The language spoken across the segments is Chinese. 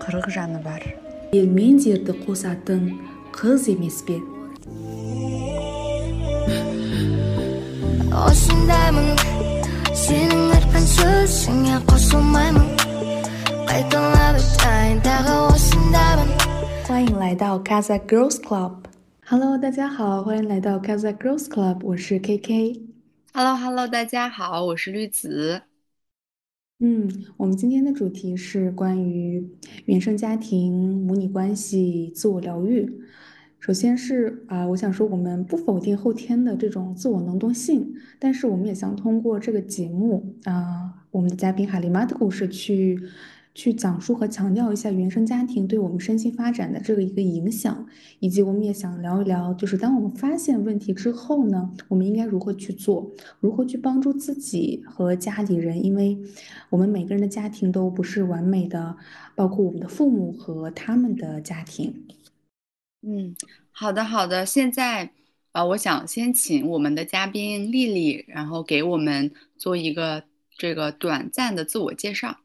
қырық жаны бар ел мен жерді қосатын қыз емес пе осындаймын сенің айтқан сөзіңе қосылмаймын қайталап айтайын тағы осындаймын 欢迎来到 Casa Girls Club。Hello，大家好，欢迎来到 Casa Girls Club，我是 KK。 Hello Hello，大家好，我是绿子。 嗯，我们今天的主题是关于原生家庭、母女关系、自我疗愈。首先是啊、我想说，我们不否定后天的这种自我能动性，但是我们也想通过这个节目啊、我们的嘉宾海丽妈的故事去去讲述和强调一下原生家庭对我们身心发展的这个一个影响，以及我们也想聊一聊，就是当我们发现问题之后呢，我们应该如何去做，如何去帮助自己和家里人，因为我们每个人的家庭都不是完美的，包括我们的父母和他们的家庭。嗯，好的好的。现在呃，我想先请我们的嘉宾丽丽，然后给我们做一个这个短暂的自我介绍。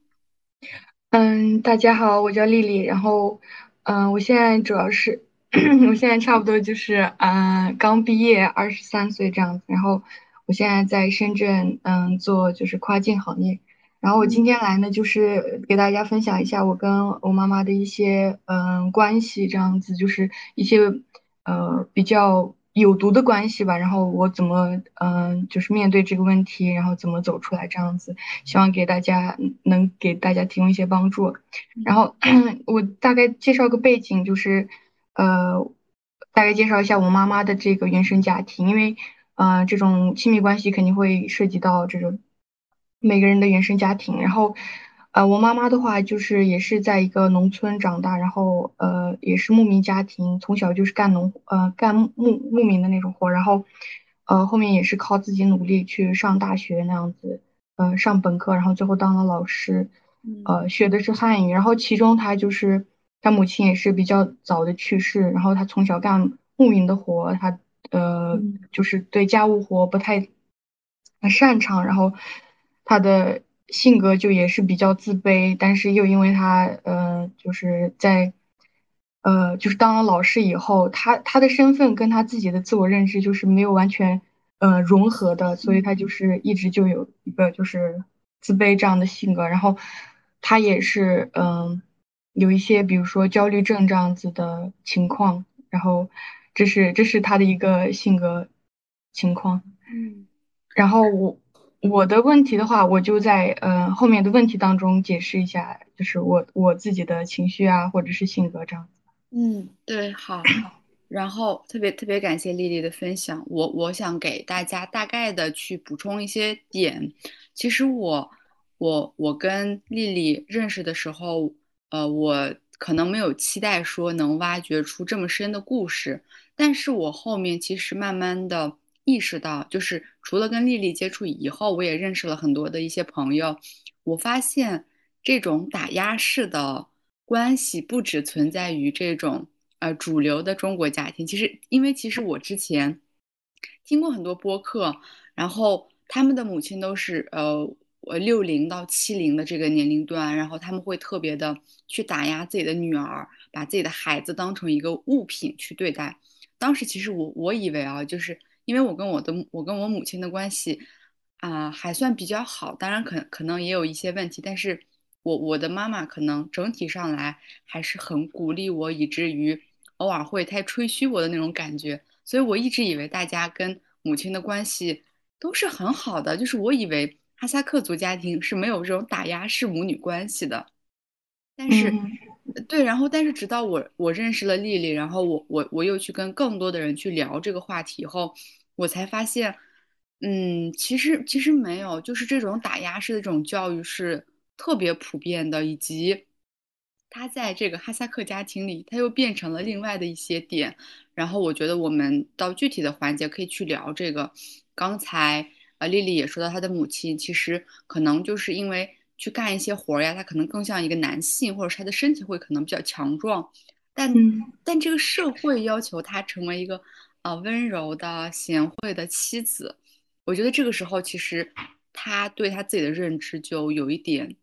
嗯，大家好，我叫丽丽，然后，嗯，我现在主要是，我现在差不多就是，嗯，刚毕业，二十三岁这样子，然后我现在在深圳，嗯，做就是跨境行业，然后我今天来呢，就是给大家分享一下我跟我妈妈的一些，嗯，关系这样子，就是一些，呃，比较有毒的关系吧，然后我怎么，嗯，就是面对这个问题，然后怎么走出来这样子，希望给大家能给大家提供一些帮助。然后 我大概介绍个背景，就是呃，大概介绍一下我妈妈的这个原生家庭，因为呃，这种亲密关系肯定会涉及到这种每个人的原生家庭。然后呃，我妈妈的话就是也是在一个农村长大，然后呃也是牧民家庭，从小就是干农呃干牧牧民的那种活，然后呃后面也是靠自己努力去上大学那样子，呃上本科，然后最后当了老师。呃，学的是汉语，然后其中他就是他母亲也是比较早的去世，然后他从小干牧民的活，他呃就是对家务活不太很擅长，然后他的性格就也是比较自卑，但是又因为他呃就是在呃就是当了老师以后，他他的身份跟他自己的自我认知就是没有完全呃融合的，所以他就是一直就有一个就是自卑这样的性格，然后。他也是，嗯，有一些，比如说焦虑症这样子的情况，然后这是这是他的一个性格情况，嗯，然后我我的问题的话，我就在呃后面的问题当中解释一下，就是我我自己的情绪啊，或者是性格这样子。嗯，对，好。然后特别特别感谢丽丽的分享，我我想给大家大概的去补充一些点。其实我。我我跟丽丽认识的时候，呃，我可能没有期待说能挖掘出这么深的故事，但是我后面其实慢慢的意识到，就是除了跟丽丽接触以后，我也认识了很多的一些朋友，我发现这种打压式的关系不只存在于这种呃主流的中国家庭，其实因为其实我之前听过很多播客，然后他们的母亲都是呃。呃，六零到七零的这个年龄段，然后他们会特别的去打压自己的女儿，把自己的孩子当成一个物品去对待。当时其实我我以为啊，就是因为我跟我的我跟我母亲的关系啊、还算比较好，当然可可能也有一些问题，但是我我的妈妈可能整体上来还是很鼓励我，以至于偶尔会太吹嘘我的那种感觉。所以我一直以为大家跟母亲的关系都是很好的，就是我以为。哈萨克族家庭是没有这种打压式母女关系的，但是，嗯、对，然后但是直到我我认识了丽丽，然后我我我又去跟更多的人去聊这个话题以后，我才发现，嗯，其实其实没有，就是这种打压式的这种教育是特别普遍的，以及它在这个哈萨克家庭里，它又变成了另外的一些点。然后我觉得我们到具体的环节可以去聊这个，刚才。啊，丽丽也说到，她的母亲其实可能就是因为去干一些活呀，他可能更像一个男性，或者是他的身体会可能比较强壮，但、嗯、但这个社会要求他成为一个啊、呃、温柔的、贤惠的妻子，我觉得这个时候其实他对他自己的认知就有一点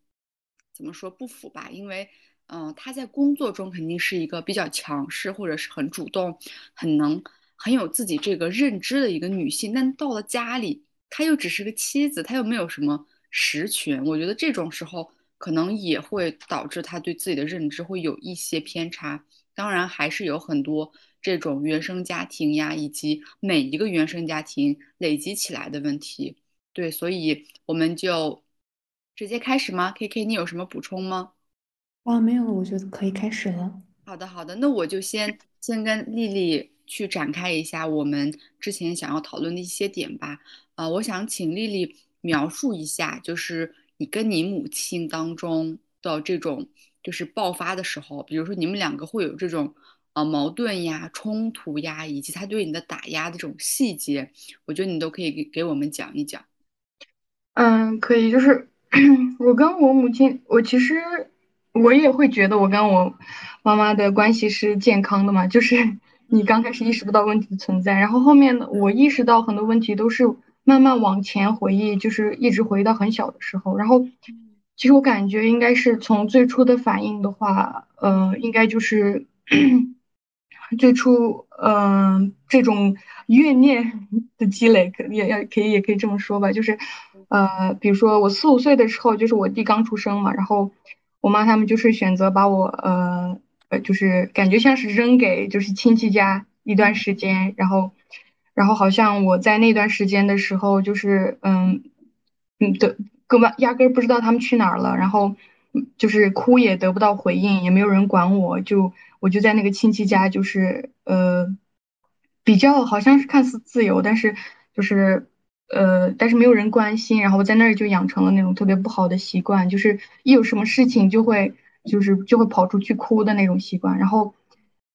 怎么说不符吧，因为嗯，他在工作中肯定是一个比较强势，或者是很主动，很能很有自己这个认知的一个女性。但到了家里，她又只是个妻子，她又没有什么实群。我觉得这种时候可能也会导致他对自己的认知会有一些偏差。当然，还是有很多这种原生家庭呀，以及每一个原生家庭累积起来的问题。对，所以我们就直接开始吗？K K，你有什么补充吗？啊，没有了，我觉得可以开始了。好的，好的，那我就先先跟丽丽去展开一下我们之前想要讨论的一些点吧。呃，我想请丽丽描述一下，就是你跟你母亲当中的这种就是爆发的时候，比如说你们两个会有这种呃矛盾呀、冲突呀，以及她对你的打压的这种细节，我觉得你都可以给给我们讲一讲。嗯，可以，就是 我跟我母亲，我其实我也会觉得我跟我妈妈的关系是健康的嘛，就是 你刚开始意识不到问题的存在，然后后面我意识到很多问题都是慢慢往前回忆，就是一直回到很小的时候，然后其实我感觉应该是从最初的反应的话，呃，应该就是 最初，嗯，这种怨念 的积累，可也也可以也可以这么说吧，就是。呃，比如说我四五岁的时候，就是我弟刚出生嘛，然后我妈他们就是选择把我，呃呃，就是感觉像是扔给就是亲戚家一段时间，然后，然后好像我在那段时间的时候，就是嗯嗯的根本压根不知道他们去哪儿了，然后就是哭也得不到回应，也没有人管我，就我就在那个亲戚家，就是呃比较好像是看似自由，但是就是。呃，但是没有人关心，然后我在那儿就养成了那种特别不好的习惯，就是一有什么事情就会，就是就会跑出去哭的那种习惯。然后，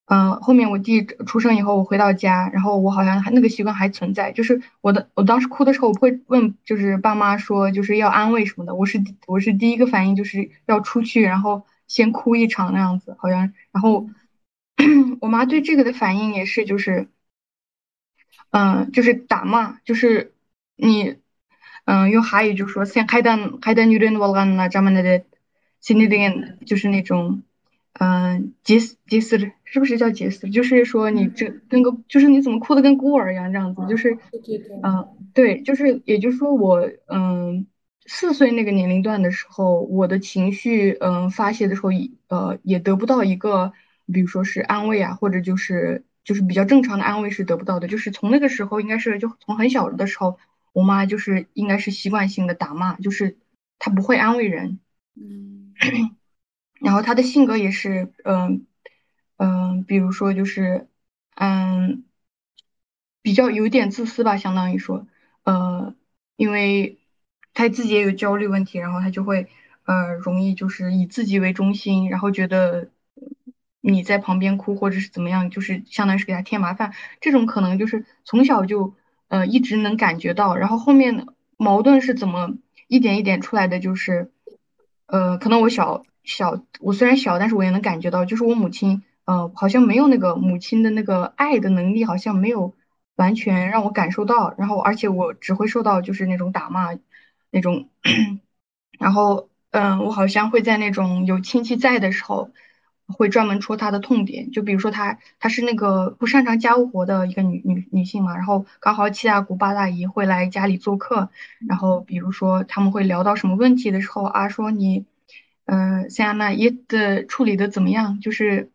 嗯，后面我弟出生以后，我回到家，然后我好像还那个习惯还存在，就是我的我当时哭的时候，我不会问，就是爸妈说就是要安慰什么的，我是我是第一个反应就是要出去，然后先哭一场那样子，好像，然后 我妈对这个的反应也是就是，嗯，就是打骂，就是。你，嗯，用哈语就说先开单开单女人我干了咱们的心里边就是那种，嗯，杰斯杰斯是不是叫杰斯？就是说你这跟个就是你怎么哭的跟孤儿一样这样子，就是，嗯，对，就是也就是说我，嗯，四岁那个年龄段的时候，我的情绪，嗯，发泄的时候，呃，也得不到一个，比如说是安慰啊，或者就是就是比较正常的安慰是得不到的，就是从那个时候应该是就从很小的时候。我妈就是应该是习惯性的打骂，就是她不会安慰人，嗯，然后他的性格也是，嗯嗯，比如说就是，嗯，比较有点自私吧，相当于说，呃，因为他自己也有焦虑问题，然后他就会，呃，容易就是以自己为中心，然后觉得你在旁边哭或者是怎么样，就是相当于是给他添麻烦，这种可能就是从小就。呃，一直能感觉到，然后后面矛盾是怎么一点一点出来的？就是，呃，可能我小小，我虽然小，但是我也能感觉到，就是我母亲，呃，好像没有那个母亲的那个爱的能力，好像没有完全让我感受到。然后，而且我只会受到就是那种打骂，那种，然后，嗯，我好像会在那种有亲戚在的时候。会专门戳她的痛点，就比如说她，她是那个不擅长家务活的一个女女女性嘛，然后刚好七大姑八大姨会来家里做客，然后比如说他们会聊到什么问题的时候啊，说你，嗯，像那也的处理的怎么样？就是，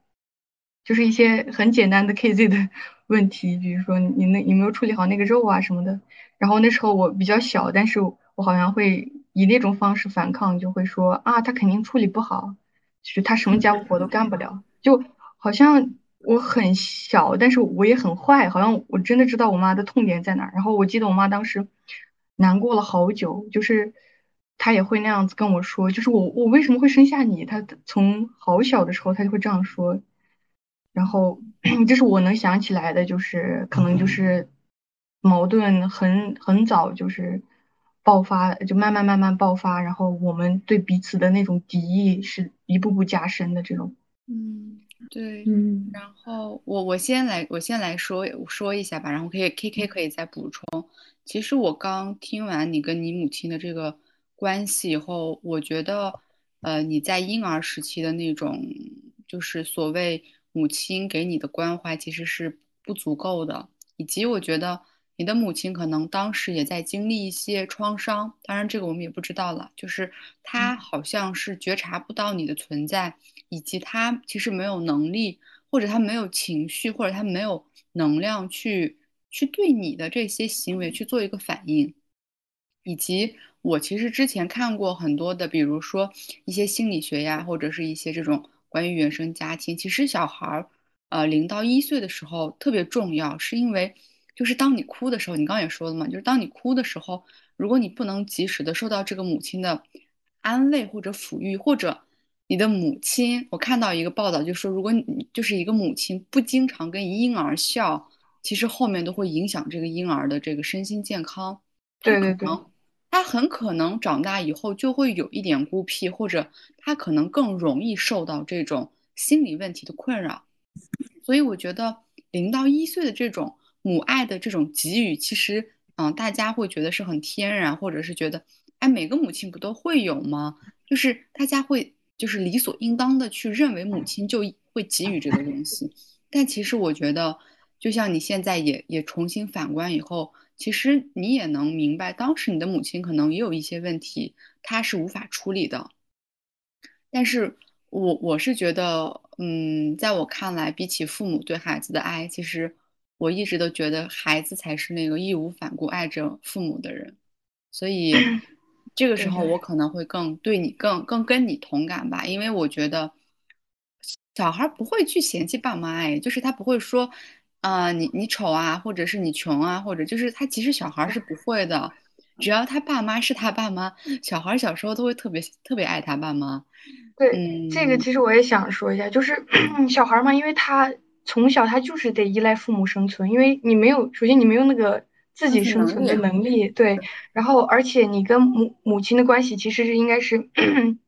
就是一些很简单的 KZ 的 问题，比如说你那有没有处理好那个肉啊什么的。然后那时候我比较小，但是我好像会以那种方式反抗，就会说啊，他肯定处理不好。就是他什么家务活都干不了，就好像我很小，但是我也很坏，好像我真的知道我妈的痛点在哪。然后我记得我妈当时难过了好久，就是她也会那样子跟我说，就是我我为什么会生下你？他从好小的时候他就会这样说。然后 这是我能想起来的，就是可能就是矛盾很很早就是。爆发就慢慢慢慢爆发，然后我们对彼此的那种敌意是一步步加深的这种。嗯，对，嗯。然后我我先来我先来说说一下吧，然后可以 K K 可以再补充。其实我刚听完你跟你母亲的这个关系以后，我觉得呃，你在婴儿时期的那种，就是所谓母亲给你的关怀其实是不足够的，以及我觉得你的母亲可能当时也在经历一些创伤，当然这个我们也不知道了，就是她好像是觉察不到你的存在，以及她其实没有能力，或者她没有情绪，或者她没有能量去去对你的这些行为去做一个反应。以及我其实之前看过很多的，比如说一些心理学呀，或者是一些这种关于原生家庭。其实小孩儿，呃，零到一岁的时候特别重要，是因为就是当你哭的时候，你刚刚也说了嘛，就是当你哭的时候，如果你不能及时的受到这个母亲的安慰或者抚育，或者你的母亲，我看到一个报道就说，如果你就是一个母亲不经常跟婴儿笑，其实后面都会影响这个婴儿的这个身心健康。对对对。他很可能长大以后就会有一点孤僻，或者他可能更容易受到这种心理问题的困扰。所以我觉得零到一岁的这种母爱的这种给予，其实嗯，大家会觉得是很天然，或者是觉得哎，每个母亲不都会有吗？就是大家会就是理所应当的去认为母亲就会给予这个东西。但其实我觉得，就像你现在也也重新反观以后。其实你也能明白，当时你的母亲可能也有一些问题，她是无法处理的。但是我我是觉得，嗯，在我看来，比起父母对孩子的爱，其实我一直都觉得孩子才是那个义无反顾爱着父母的人。所以 这个时候，我可能会更对你更更跟你同感吧，因为我觉得小孩不会去嫌弃爸妈，哎，就是他不会说。啊，你你丑啊，或者是你穷啊，或者就是他其实小孩是不会的，只要他爸妈是他爸妈，小孩小时候都会特别特别爱他爸妈。对，这个其实我也想说一下，就是 小孩嘛，因为他从小他就是得依赖父母生存，因为你没有，首先你没有那个自己生存的能力，对，然后而且你跟母母亲的关系其实是应该是。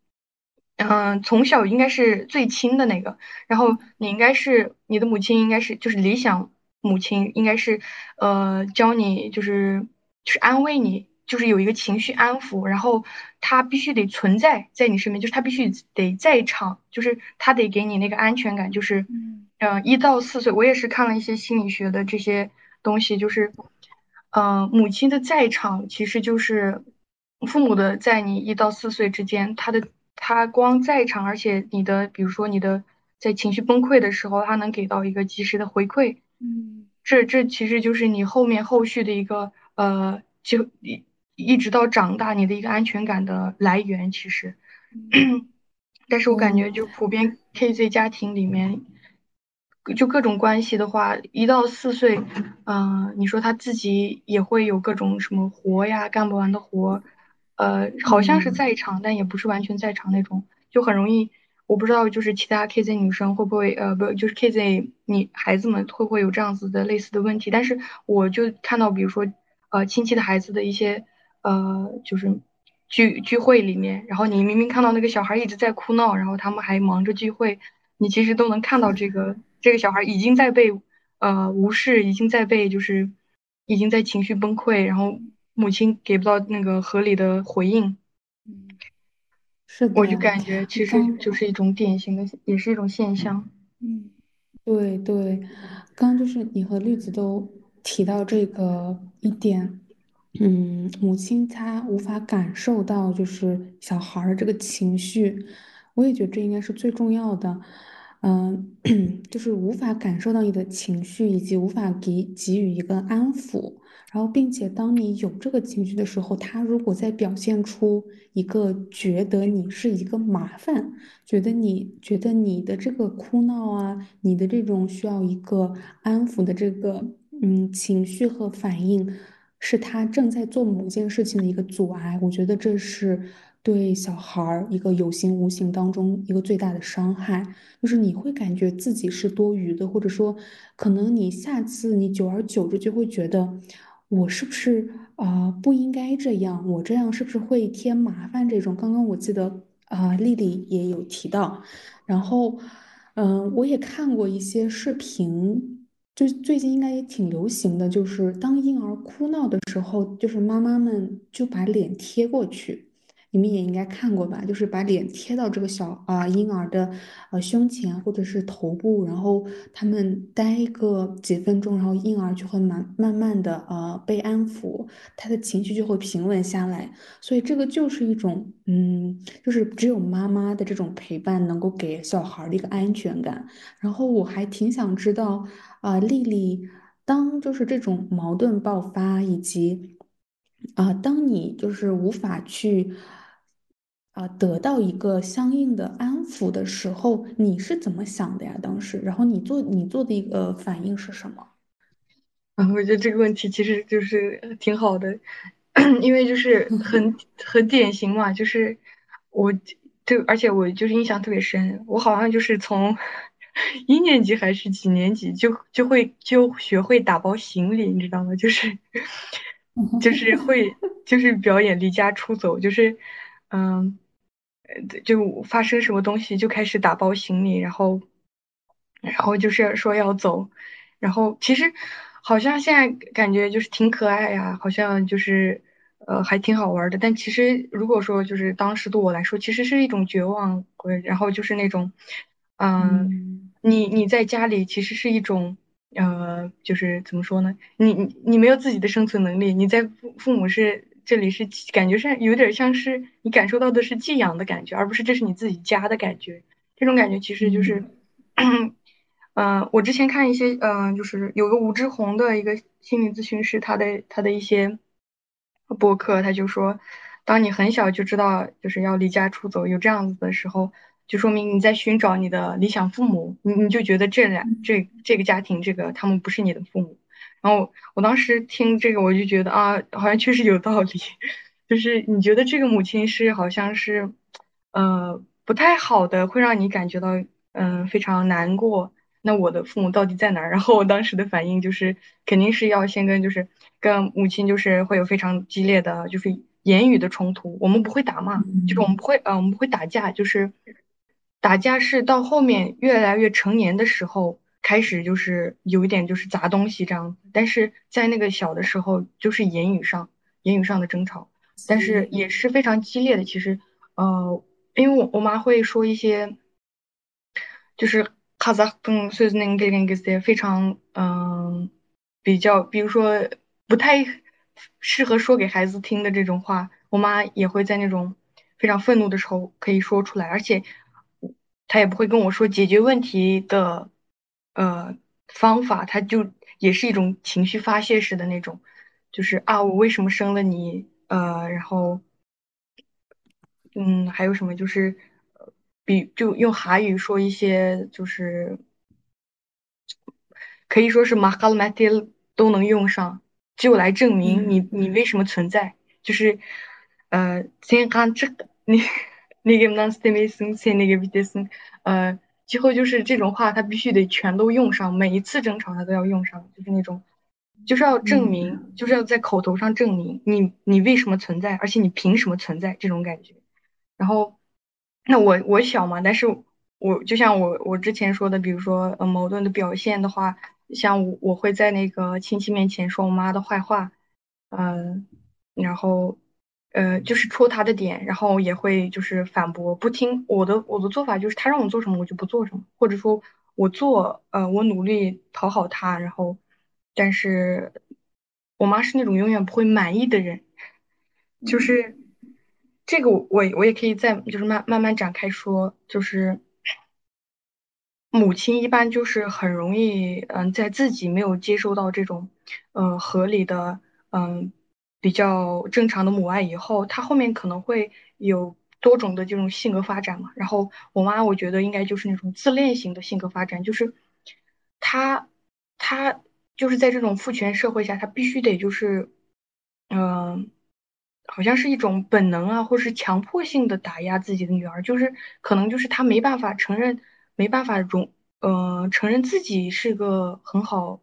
嗯，从小应该是最亲的那个，然后你应该是你的母亲，应该是就是理想母亲，应该是呃教你就是就是安慰你，就是有一个情绪安抚，然后他必须得存在在你身边，就是他必须得在场，就是他得给你那个安全感，就是嗯一到四岁，我也是看了一些心理学的这些东西，就是嗯母亲的在场其实就是父母的在你一到四岁之间，他的。他光在场，而且你的，比如说你的在情绪崩溃的时候，他能给到一个及时的回馈，嗯，这这其实就是你后面后续的一个呃，就一一直到长大你的一个安全感的来源，其实，但是我感觉就普遍 KZ 家庭里面，就各种关系的话，一到四岁，嗯，你说他自己也会有各种什么活呀，干不完的活。呃，好像是在场，但也不是完全在场那种，就很容易。我不知道，就是其他 KZ 女生会不会，呃，不，就是 KZ 你孩子们会不会有这样子的类似的问题？但是我就看到，比如说，呃，亲戚的孩子的一些，呃，就是聚聚会里面，然后你明明看到那个小孩一直在哭闹，然后他们还忙着聚会，你其实都能看到这个这个小孩已经在被呃无视，已经在被就是已经在情绪崩溃，然后。母亲给不到那个合理的回应，嗯，是的，我就感觉其实就是一种典型的，也是一种现象。嗯，对对，刚刚就是你和绿子都提到这个一点，嗯，母亲她无法感受到就是小孩儿这个情绪，我也觉得这应该是最重要的，嗯，就是无法感受到你的情绪，以及无法给给予一个安抚。然后，并且当你有这个情绪的时候，他如果在表现出一个觉得你是一个麻烦，觉得你觉得你的这个哭闹啊，你的这种需要一个安抚的这个嗯情绪和反应，是他正在做某件事情的一个阻碍。我觉得这是对小孩儿一个有形无形当中一个最大的伤害，就是你会感觉自己是多余的，或者说，可能你下次你久而久之就会觉得。我是不是啊不应该这样？我这样是不是会添麻烦？这种刚刚我记得啊，丽丽也有提到。然后，嗯，我也看过一些视频，就最近应该也挺流行的，就是当婴儿哭闹的时候，就是妈妈们就把脸贴过去，你们也应该看过吧？就是把脸贴到这个小啊、婴儿的呃胸前或者是头部，然后他们待个几分钟，然后婴儿就会慢慢慢的呃被安抚，他的情绪就会平稳下来。所以这个就是一种嗯，就是只有妈妈的这种陪伴能够给小孩的一个安全感。然后我还挺想知道啊、丽丽。当就是这种矛盾爆发，以及啊、当你就是无法去啊、得到一个相应的安抚的时候，你是怎么想的呀？当时，然后你做你做的一个反应是什么？啊，我觉得这个问题其实就是呃挺好的，因为就是 很很典型嘛，就是我就而且我就是印象特别深，我好像就是从 一年级还是几年级就就会就学会打包行李，你知道吗？就是 就是会就是表演离家出走，就是嗯，呃就发生什么东西就开始打包行李，然后然后就是说要走。然后其实好像现在感觉就是挺可爱呀，好像就是呃还挺好玩儿的。但其实如果说就是当时对我来说，其实是一种绝望，呃然后就是那种，嗯、嗯你你在家里其实是一种呃，就是怎么说呢？你你你没有自己的生存能力，你在父父母是这里是感觉上有点像是你感受到的是寄养的感觉，而不是这是你自己家的感觉。这种感觉其实就是。嗯 嗯，我之前看一些，嗯、就是有个吴志红的一个心理咨询师，他的他的一些博客，他就说，当你很小就知道就是要离家出走，有这样子的时候，就说明你在寻找你的理想父母，你你就觉得这俩这这个家庭这个他们不是你的父母。然后我当时听这个，我就觉得啊，好像确实有道理，就是你觉得这个母亲是好像是。呃不太好的，会让你感觉到嗯、呃非常难过。那我的父母到底在哪儿？然后我当时的反应就是，肯定是要先跟就是跟母亲就是会有非常激烈的就是言语的冲突。我们不会打骂，就是我们嗯不会呃我们不会打架，就是打架是到后面越来越成年的时候开始就是有一点就是砸东西这样子，但是在那个小的时候就是言语上言语上的争吵。但是也是非常激烈的。其实，呃，因为我我妈会说一些，就是哈萨克嗯，所以那个那个些非常嗯、比较，比如说不太适合说给孩子听的这种话，我妈也会在那种非常愤怒的时候可以说出来，而且她也不会跟我说解决问题的呃方法，它就也是一种情绪发泄式的那种。就是啊，我为什么生了你？呃，然后嗯，还有什么就是，呃，比就用韩语说一些，就是可以说是 l m a t i 都能用上，就来证明你嗯你为什么存在。就是呃，先看这个你那个 non s t e m i s m 先那个 v i t e s 呃，之后就是这种话，他必须得全都用上，每一次争吵他都要用上，就是那种。就是要证明，嗯就是要在口头上证明你你为什么存在，而且你凭什么存在这种感觉。然后，那我我小嘛，但是我就像我我之前说的，比如说呃矛盾的表现的话，像我我会在那个亲戚面前说我妈的坏话，嗯、然后呃就是戳他的点，然后也会就是反驳，不听我的我的做法就是他让我做什么我就不做什么，或者说我做呃我努力讨好他，然后但是我妈是那种永远不会满意的人。就嗯是这个我我我也可以再就是慢慢慢展开说，就是母亲一般就是很容易嗯在自己没有接收到这种嗯合理的嗯比较正常的母爱以后，她后面可能会有多种的这种性格发展嘛。然后我妈我觉得应该就是那种自恋型的性格发展，就是她她就是在这种父权社会下，她必须得就是嗯。好像是一种本能啊，或是强迫性的打压自己的女儿，就是可能就是他没办法承认，没办法容，呃，承认自己是个很好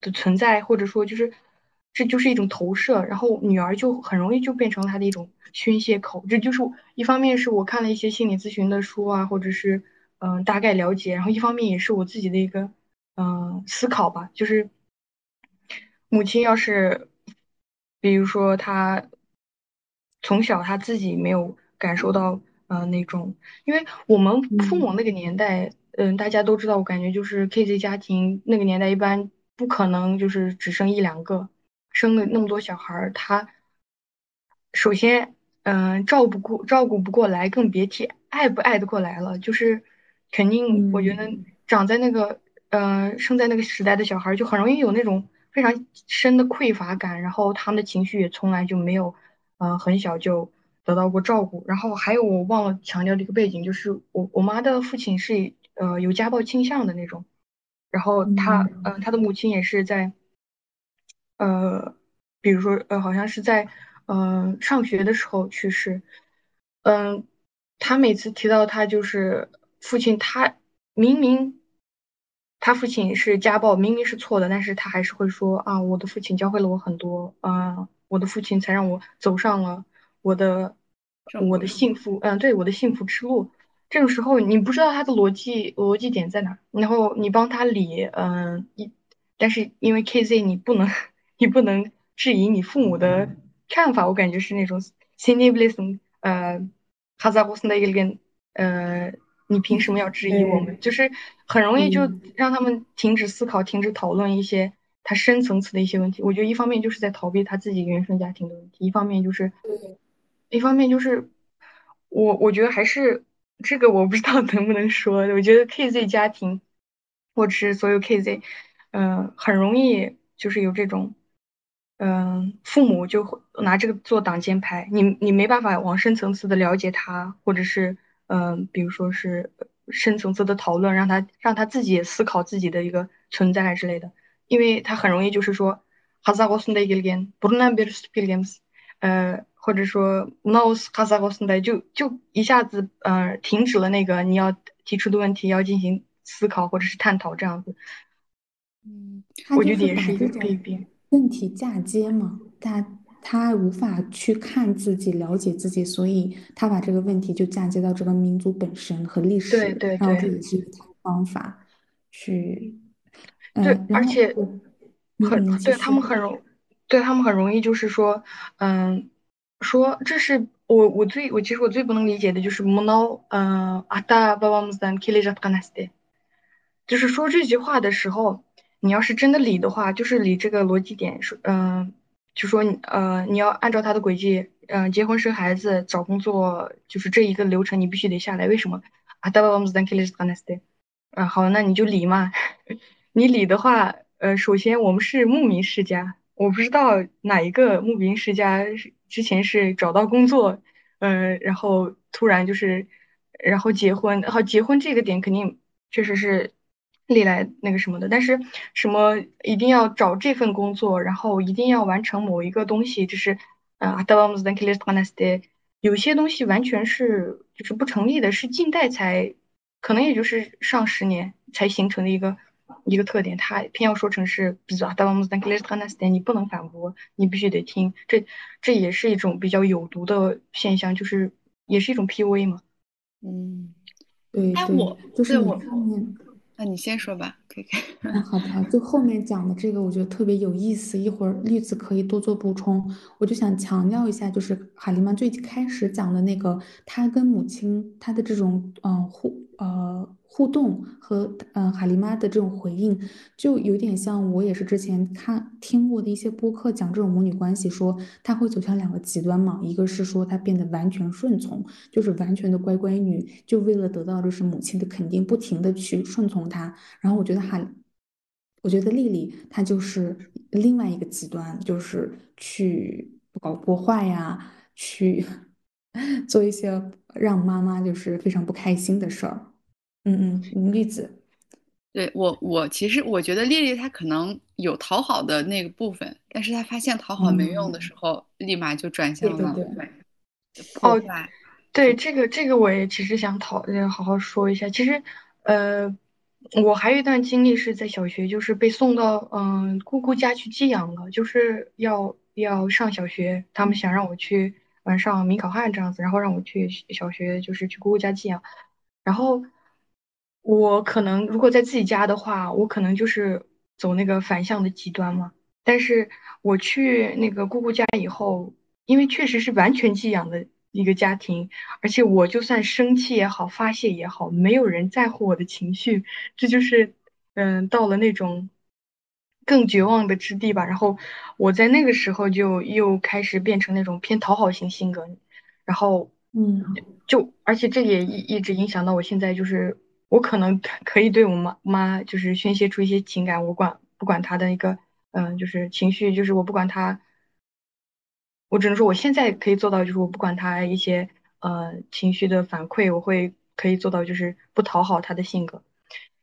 的存在，或者说就是这就是一种投射，然后女儿就很容易就变成他的一种宣泄口。这就是一方面是我看了一些心理咨询的书啊，或者是嗯、呃大概了解，然后一方面也是我自己的一个嗯、呃思考吧，就是母亲要是比如说她。从小他自己没有感受到呃那种，因为我们父母那个年代，嗯，大家都知道，我感觉就是 KZ 家庭那个年代一般不可能就是只生一两个，生了那么多小孩儿，他首先嗯照不过照顾不过来，更别提爱不爱得过来了，就是肯定我觉得长在那个嗯生在那个时代的小孩儿就很容易有那种。非常深的匮乏感，然后他们的情绪也从来就没有，嗯，很小就得到过照顾。然后还有我忘了强调的一个背景，就是我我妈的父亲是呃有家暴倾向的那种，然后他嗯他的母亲也是在，呃，比如说呃好像是在呃上学的时候去世，嗯，他每次提到他就是父亲，他明明。他父亲是家暴，明明是错的，但是他还是会说啊，我的父亲教会了我很多，啊，我的父亲才让我走上了我的我的幸福，嗯，对，我的幸福之路。这种时候你不知道他的逻辑逻辑点在哪，然后你帮他理，嗯，一，但是因为 KZ 你不能你不能质疑你父母的看法，我感觉是那种 s i n i b l i s m 呃，哈萨克斯的一个呃。你凭什么要质疑我们？就是很容易就让他们停止思考、停止讨论一些他深层次的一些问题。我觉得一方面就是在逃避他自己原生家庭的问题，一方面就是，一方面就是我我觉得还是这个我不知道能不能说。我觉得 KZ 家庭或者是所有 KZ，嗯，很容易就是有这种，嗯，父母就会拿这个做挡箭牌，你你没办法往深层次的了解他，或者是。嗯，比如说是深层次的讨论，让他让他自己也思考自己的一个存在之类的，因为他很容易就是说，哈萨克斯的 again，不能别的 pilgrims，呃，或者说 knows 哈萨克斯的就就一下子呃停止了那个你要提出的问题，要进行思考或者是探讨这样子。嗯，我觉得也是一个弊病。问题嫁接嘛，他。他无法去看自己、了解自己，所以他把这个问题就嫁接到这个民族本身和历史，对对对，然后这也是一个方法去，对，而且很对他们很容，对他们很容易就是说，嗯，说这是我我最我其实我最不能理解的就是 mono，嗯，ata babamızdan gelecek nesle，就是说这句话的时候，你要是真的理的话，就是理这个逻辑点说，嗯。就说你呃，你要按照他的轨迹，嗯，结婚生孩子找工作，就是这一个流程，你必须得下来。为什么？啊，好，那你就理嘛。你理的话，呃，首先我们是牧民世家，我不知道哪一个牧民世家之前是找到工作，嗯，然后突然就是，然后结婚，好，结婚这个点肯定确实是。历来那个什么的，但是什么一定要找这份工作，然后一定要完成某一个东西，就是啊，有些东西完全是就是不成立的，是近代才可能也就是上十年才形成的一个一个特点，他偏要说成是你不能反驳，你必须得听，这这也是一种比较有毒的现象，就是也是一种 PUA 嘛。嗯，对对，就是我。那你先说吧。，K K。嗯，好的，就后面讲的这个，我觉得特别有意思，一会儿绿子可以多做补充。我就想强调一下，就是海丽妈最开始讲的那个，她跟母亲她的这种嗯互呃。互动和嗯海丽妈的这种回应，就有点像我也是之前看听过的一些播客讲这种母女关系，说她会走向两个极端嘛，一个是说她变得完全顺从，就是完全的乖乖女，就为了得到就是母亲的肯定，不停的去顺从她。然后我觉得海，我觉得丽丽她就是另外一个极端，就是去搞破坏呀，去 做一些让妈妈就是非常不开心的事儿。嗯嗯，例子，对我我其实我觉得丽丽她可能有讨好的那个部分，但是她发现讨好没用的时候，立马就转向了破坏。对这个这个我也其实想讨好好说一下。其实呃，我还有一段经历是在小学，就是被送到嗯姑姑家去寄养了，就是要要上小学，他们想让我去晚上米考汉这样子，然后让我去小学，就是去姑姑家寄养，然后。我可能如果在自己家的话，我可能就是走那个反向的极端嘛。但是我去那个姑姑家以后，因为确实是完全寄养的一个家庭，而且我就算生气也好，发泄也好，没有人在乎我的情绪，这就是嗯，到了那种更绝望的之地吧。然后我在那个时候就又开始变成那种偏讨好型性格，然后嗯，就而且这也一一直影响到我现在，就是我可能可以对我妈妈就是宣泄出一些情感，我管不管她的一个嗯，就是情绪，就是我不管她。我只能说，我现在可以做到，就是我不管他一些呃情绪的反馈，我会可以做到，就是不讨好他的性格。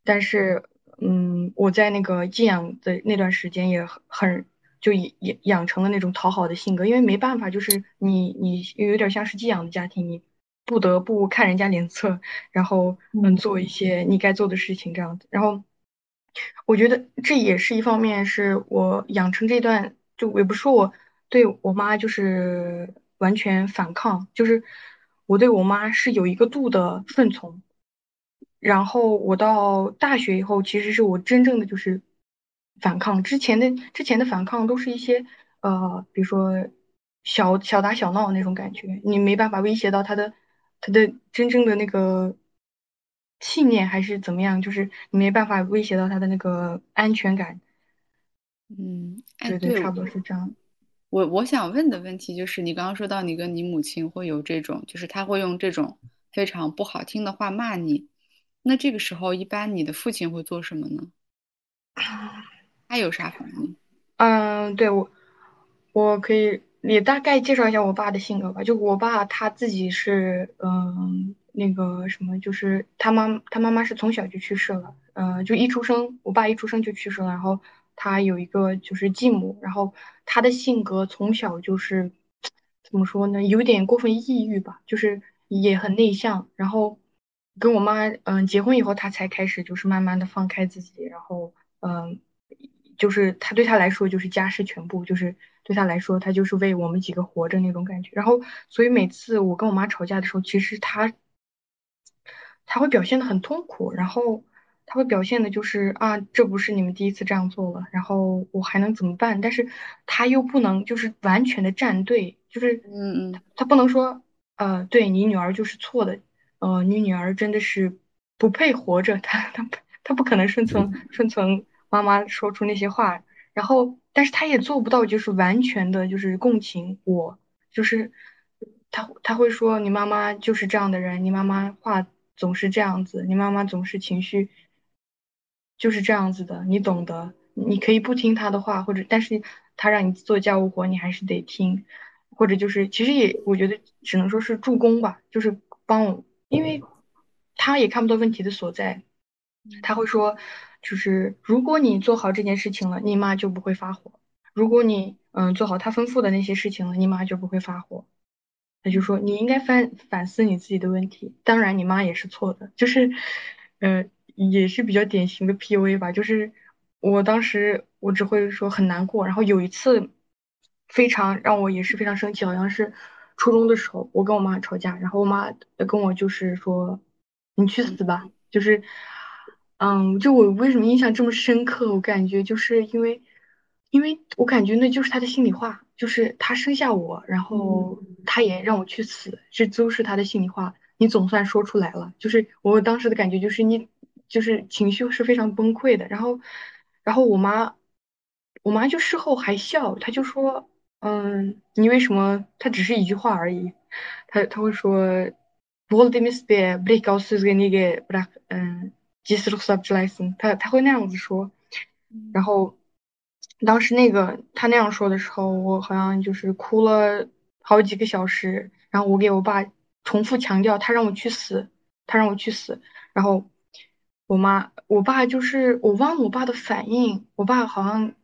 但是，嗯，我在那个寄养的那段时间也很就养养成了那种讨好的性格，因为没办法，就是你你有点像是寄养的家庭，你不得不看人家脸色，然后嗯做一些你该做的事情这样子。然后，我觉得这也是一方面，是我养成这段，就也不是说我。对我妈就是完全反抗，就是我对我妈是有一个度的顺从，然后我到大学以后，其实是我真正的就是反抗。之前的之前的反抗都是一些呃，比如说小小打小闹那种感觉，你没办法威胁到他的他的真正的那个信念还是怎么样，就是你没办法威胁到他的那个安全感。嗯，对对，差不多是这样。我我想问的问题就是，你刚刚说到你跟你母亲会有这种，就是他会用这种非常不好听的话骂你，那这个时候一般你的父亲会做什么呢？他有啥反应？嗯，对我，我可以你大概介绍一下我爸的性格吧。就我爸他自己是，嗯，那个什么，就是他妈他妈妈是从小就去世了，嗯，就一出生，我爸一出生就去世了，然后。他有一个就是继母，然后他的性格从小就是怎么说呢，有点过分抑郁吧，就是也很内向。然后跟我妈嗯结婚以后，他才开始就是慢慢的放开自己，然后嗯，就是他对他来说就是家是全部，就是对他来说他就是为我们几个活着那种感觉。然后所以每次我跟我妈吵架的时候，其实他他会表现的很痛苦，然后。他会表现的就是啊，这不是你们第一次这样做了，然后我还能怎么办？但是他又不能就是完全的站队，就是嗯嗯，他不能说呃，对你女儿就是错的，呃，你女儿真的是不配活着，他他他不可能顺从顺从妈妈说出那些话，然后但是他也做不到就是完全的就是共情我，就是他他会说你妈妈就是这样的人，你妈妈话总是这样子，你妈妈总是情绪。就是这样子的，你懂得。你可以不听他的话，或者但是他让你做家务活，你还是得听，或者就是其实也我觉得只能说是助攻吧，就是帮我，因为他也看不到问题的所在。他会说，就是如果你做好这件事情了，你妈就不会发火；如果你嗯做好他吩咐的那些事情了，你妈就不会发火。他就说你应该反反思你自己的问题，当然你妈也是错的，就是嗯。也是比较典型的 PUA 吧，就是我当时我只会说很难过，然后有一次非常让我也是非常生气，好像是初中的时候，我跟我妈吵架，然后我妈跟我就是说你去死吧，就是嗯，就我为什么印象这么深刻？我感觉就是因为因为我感觉那就是他的心里话，就是他生下我，然后他也让我去死，这都是他的心里话，你总算说出来了，就是我当时的感觉就是你。就是情绪是非常崩溃的，然后，然后我妈，我妈就事后还笑，她就说，嗯，你为什么？她只是一句话而已，她她会说，不的 miss 别 break 告诉个那个不啦，嗯，及时的 subscribe，她她会那样子说，然后，当时那个她那样说的时候，我好像就是哭了好几个小时，然后我给我爸重复强调，他让我去死，他让我去死，然后。我妈，我爸就是我忘了我爸的反应，我爸好像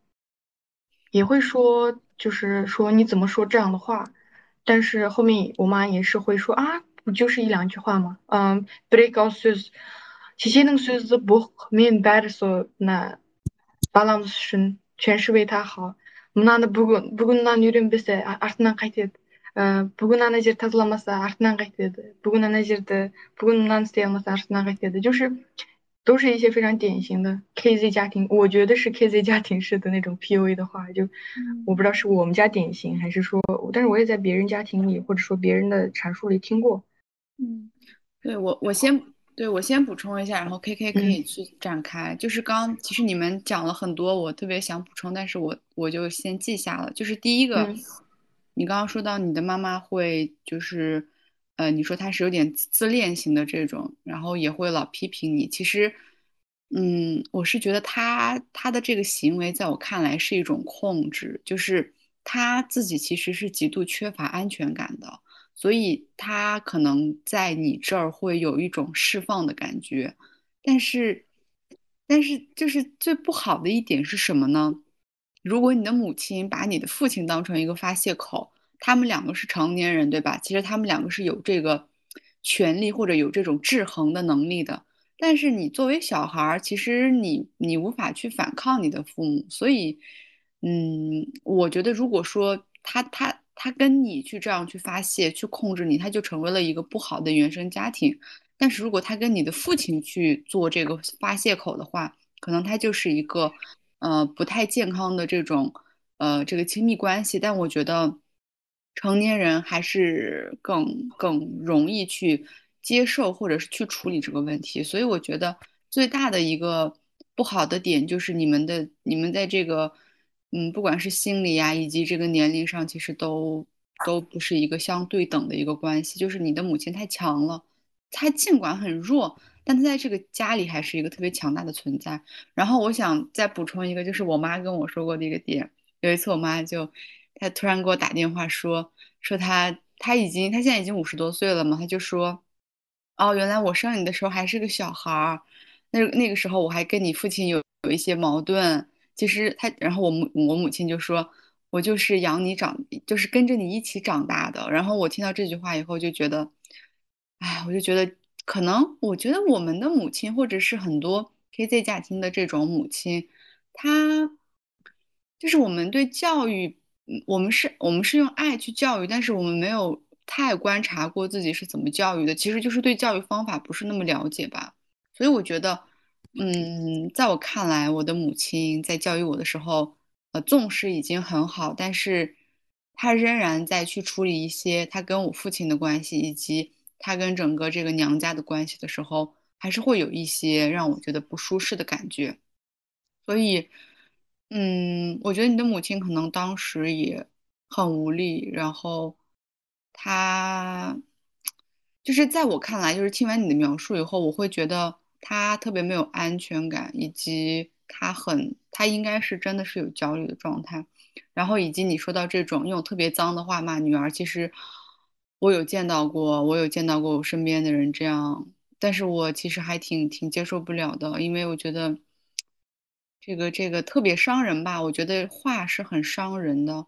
也会说，就是说你怎么说这样的话，但是后面我妈也是会说啊，不就是一两句话吗？嗯，break out says，其实那个 says 不 mean bad so 那 balance 是全是为他好，那那不过不过那女人不是啊，阿那开的。бүгін ана жер тазаламаса артынан қайтеді бүгін ана жерді бүгін мынаны істей алмаса артынан қайтеді就是 都是一些非常典型的 KZ 家庭，我觉得是 KZ 家庭式的那种 PUA 的话，就我不知道是我们家典型还是说，但是我也在别人家庭里或者说别人的阐述里听过。嗯，对我我先对我先补充一下，然后 KK 可以去展开。就是刚其实你们讲了很多，我特别想补充，但是我我就先记下了。就是第一个，你刚刚说到你的妈妈会就是。呃，你说他是有点自恋型的这种，然后也会老批评你。其实，嗯，我是觉得他他的这个行为，在我看来是一种控制，就是他自己其实是极度缺乏安全感的，所以他可能在你这儿会有一种释放的感觉。但是，但是就是最不好的一点是什么呢？如果你的母亲把你的父亲当成一个发泄口。他们两个是成年人，对吧？其实他们两个是有这个权利或者有这种制衡的能力的。但是你作为小孩儿，其实你你无法去反抗你的父母。所以，嗯，我觉得如果说他他他跟你去这样去发泄、去控制你，他就成为了一个不好的原生家庭。但是如果他跟你的父亲去做这个发泄口的话，可能他就是一个呃不太健康的这种呃这个亲密关系。但我觉得。成年人还是更更容易去接受或者是去处理这个问题，所以我觉得最大的一个不好的点就是你们的你们在这个嗯，不管是心理呀以及这个年龄上，其实都都不是一个相对等的一个关系。就是你的母亲太强了，她尽管很弱，但她在这个家里还是一个特别强大的存在。然后我想再补充一个，就是我妈跟我说过的一个点，有一次我妈就。他突然给我打电话说，说他他已经他现在已经五十多岁了嘛，他就说，哦，原来我生你的时候还是个小孩儿，那那个时候我还跟你父亲有有一些矛盾。其实他，然后我母我母亲就说，我就是养你长，就是跟着你一起长大的。然后我听到这句话以后就觉得，哎，我就觉得可能，我觉得我们的母亲或者是很多 KZ 家庭的这种母亲，她就是我们对教育。我们是，我们是用爱去教育，但是我们没有太观察过自己是怎么教育的，其实就是对教育方法不是那么了解吧。所以我觉得，嗯，在我看来，我的母亲在教育我的时候，呃，纵使已经很好，但是她仍然在去处理一些她跟我父亲的关系，以及她跟整个这个娘家的关系的时候，还是会有一些让我觉得不舒适的感觉。所以。嗯，我觉得你的母亲可能当时也很无力，然后她就是在我看来，就是听完你的描述以后，我会觉得她特别没有安全感，以及她很，她应该是真的是有焦虑的状态。然后以及你说到这种用特别脏的话骂女儿，其实我有见到过，我有见到过我身边的人这样，但是我其实还挺挺接受不了的，因为我觉得。这个这个特别伤人吧？我觉得话是很伤人的，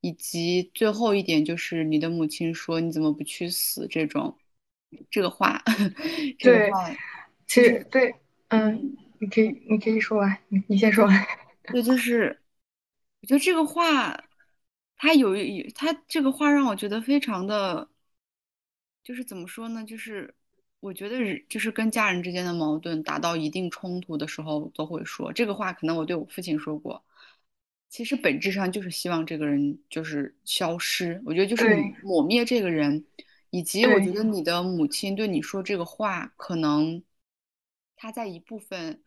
以及最后一点就是你的母亲说你怎么不去死这种，这个话，这个话，其实对，嗯，你可以你可以说完，你你先说完。对，就是我觉得这个话，他有一他这个话让我觉得非常的，就是怎么说呢，就是。我觉得就是跟家人之间的矛盾达到一定冲突的时候，都会说这个话。可能我对我父亲说过，其实本质上就是希望这个人就是消失。我觉得就是抹灭这个人，以及我觉得你的母亲对你说这个话，可能他在一部分，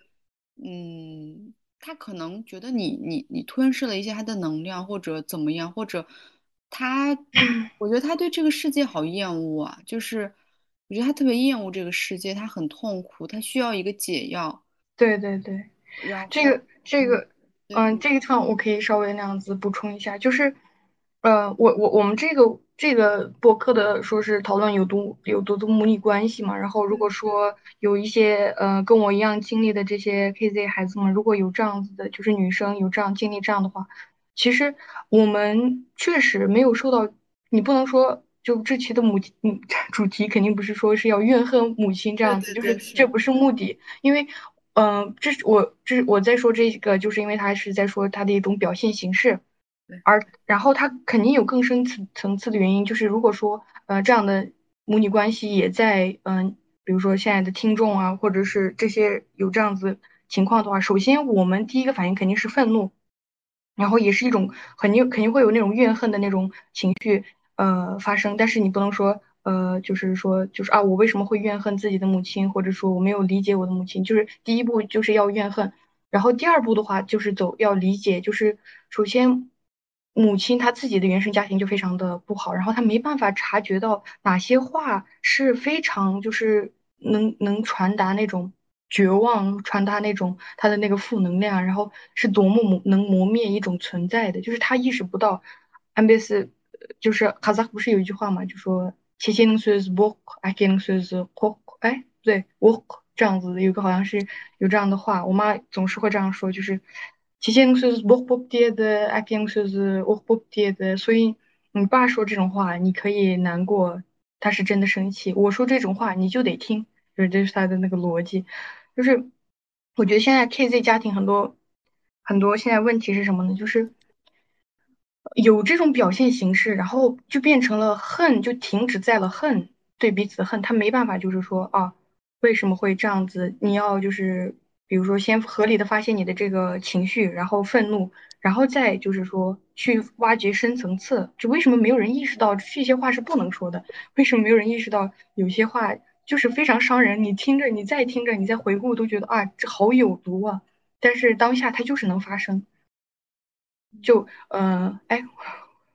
嗯，他可能觉得你你你吞噬了一些他的能量，或者怎么样，或者他，我觉得他对这个世界好厌恶啊，就是。我觉得他特别厌恶这个世界，他很痛苦，他需要一个解药。对对对，这个这个，嗯，这个地方我可以稍微那样子补充一下，就是，呃，我我我们这个这个博客的说是讨论有毒有毒的母女关系嘛，然后如果说有一些呃跟我一样经历的这些 KZ 孩子们，如果有这样子的，就是女生有这样经历这样的话，其实我们确实没有受到，你不能说。就这期的母嗯 主题肯定不是说是要怨恨母亲这样子，就是这不是目的，因为嗯，这是我这是我在说这个，就是因为他是在说他的一种表现形式，而然后他肯定有更深层层次的原因，就是如果说呃这样的母女关系也在嗯比如说现在的听众啊，或者是这些有这样子情况的话，首先我们第一个反应肯定是愤怒，然后也是一种肯定肯定会有那种怨恨的那种情绪呃发生，但是你不能说呃就是说就是啊我为什么会怨恨自己的母亲，或者说我没有理解我的母亲，就是第一步就是要怨恨，然后第二步的话就是走要理解，就是首先。母亲她自己的原生家庭就非常的不好，然后她没办法察觉到哪些话是非常就是能能传达那种绝望，传达那种她的那个负能量，然后是多么磨能磨灭一种存在的，就是她意识不到。安贝斯就是哈萨克不是有一句话嘛，就说切切能说是我，哎给能说是我，哎对我这样子有个好像是有这样的话，我妈总是会这样说，就是。提前说是不不跌的，阿平说是我不跌的，所以你爸说这种话，你可以难过，他是真的生气。我说这种话，你就得听，就是这是他的那个逻辑。就是我觉得现在 KZ 家庭很多很多现在问题是什么呢？就是有这种表现形式，然后就变成了恨，就停止在了恨，对彼此的恨，他没办法，就是说啊，为什么会这样子？你要就是。比如说，先合理的发现你的这个情绪，然后愤怒，然后再就是说去挖掘深层次，就为什么没有人意识到这些话是不能说的？为什么没有人意识到有些话就是非常伤人？你听着，你再听着，你再回顾，都觉得啊，这好有毒啊！但是当下它就是能发生。就嗯，哎，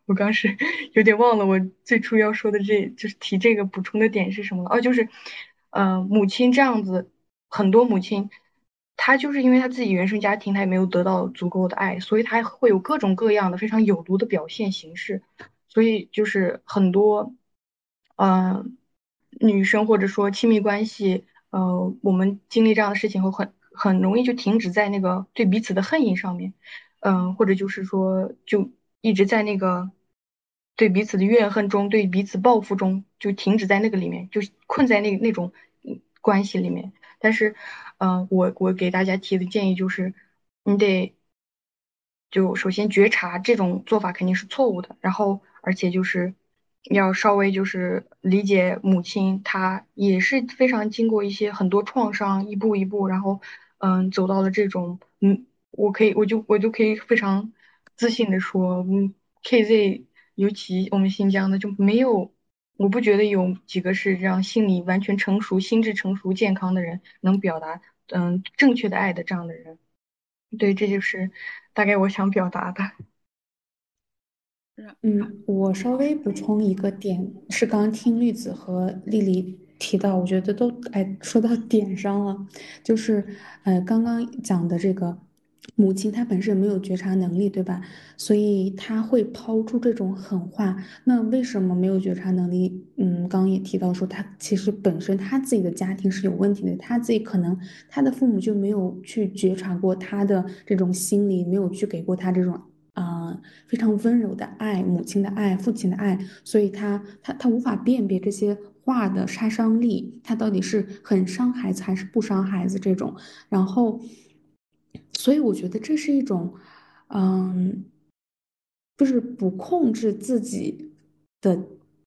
我刚是 有点忘了我最初要说的，这就是提这个补充的点是什么了？哦，就是，呃，母亲这样子，很多母亲。她就是因为她自己原生家庭，她也没有得到足够的爱，所以她会有各种各样的非常有毒的表现形式。所以就是很多，嗯，女生或者说亲密关系，呃，我们经历这样的事情后，很很容易就停止在那个对彼此的恨意上面，嗯，或者就是说就一直在那个对彼此的怨恨中，对彼此报复中，就停止在那个里面，就困在那那种关系里面。但是，嗯，我我给大家提的建议就是，你得就首先觉察这种做法肯定是错误的，然后而且就是要稍微就是理解母亲她也是非常经过一些很多创伤，一步一步，然后嗯走到了这种嗯，我可以我就我就可以非常自信的说，嗯，KZ 尤其我们新疆的就没有。我不觉得有几个是让心理完全成熟、心智成熟、健康的人能表达嗯正确的爱的这样的人。对，这就是大概我想表达的。嗯，我稍微补充一个点，是刚听绿子和丽丽提到，我觉得都哎说到点上了，就是呃刚刚讲的这个。母亲她本身没有觉察能力，对吧？所以她会抛出这种狠话。那为什么没有觉察能力？嗯，刚刚也提到说，她其实本身她自己的家庭是有问题的，她自己可能她的父母就没有去觉察过她的这种心理，没有去给过她这种啊非常温柔的爱，母亲的爱，父亲的爱，所以她她她无法辨别这些话的杀伤力，她到底是很伤孩子还是不伤孩子这种，然后。所以我觉得这是一种，嗯，就是不控制自己的